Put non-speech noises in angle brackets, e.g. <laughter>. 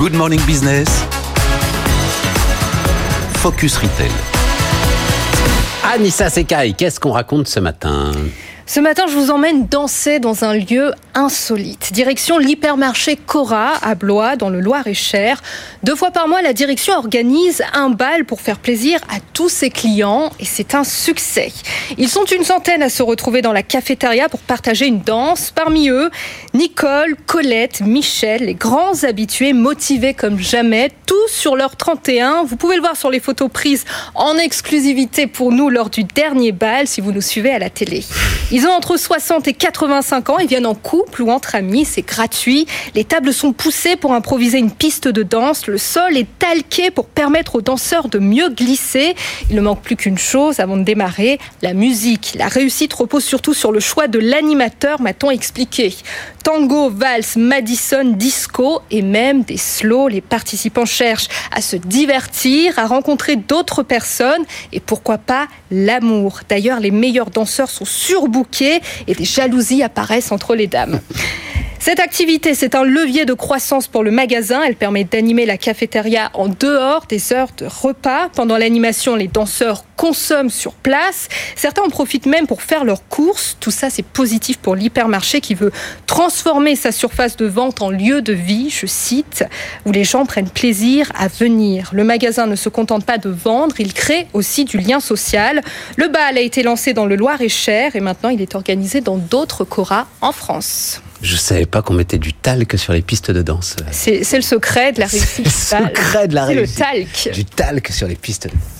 Good Morning Business. Focus Retail. Anissa Sekai, qu'est-ce qu'on raconte ce matin? Ce matin, je vous emmène danser dans un lieu insolite. Direction l'hypermarché Cora à Blois, dans le Loir-et-Cher. Deux fois par mois, la direction organise un bal pour faire plaisir à tous ses clients et c'est un succès. Ils sont une centaine à se retrouver dans la cafétéria pour partager une danse. Parmi eux, Nicole, Colette, Michel, les grands habitués motivés comme jamais, tous sur leur 31. Vous pouvez le voir sur les photos prises en exclusivité pour nous lors du dernier bal si vous nous suivez à la télé. Ils ont entre 60 et 85 ans, ils viennent en couple ou entre amis, c'est gratuit. Les tables sont poussées pour improviser une piste de danse, le sol est talqué pour permettre aux danseurs de mieux glisser. Il ne manque plus qu'une chose avant de démarrer, la musique. La réussite repose surtout sur le choix de l'animateur, m'a-t-on expliqué. Tango, valse, Madison, disco et même des slow. Les participants cherchent à se divertir, à rencontrer d'autres personnes et pourquoi pas l'amour. D'ailleurs, les meilleurs danseurs sont et des jalousies apparaissent entre les dames. Cette activité, c'est un levier de croissance pour le magasin. Elle permet d'animer la cafétéria en dehors des heures de repas. Pendant l'animation, les danseurs consomment sur place. Certains en profitent même pour faire leurs courses. Tout ça, c'est positif pour l'hypermarché qui veut transformer sa surface de vente en lieu de vie, je cite, où les gens prennent plaisir à venir. Le magasin ne se contente pas de vendre, il crée aussi du lien social. Le bal a été lancé dans le Loir-et-Cher et maintenant il est organisé dans d'autres coras en France. Je savais pas qu'on mettait du talc sur les pistes de danse. C'est le secret de la réussite. C'est le secret de la réussite. <laughs> C'est le talc. Du talc sur les pistes de danse.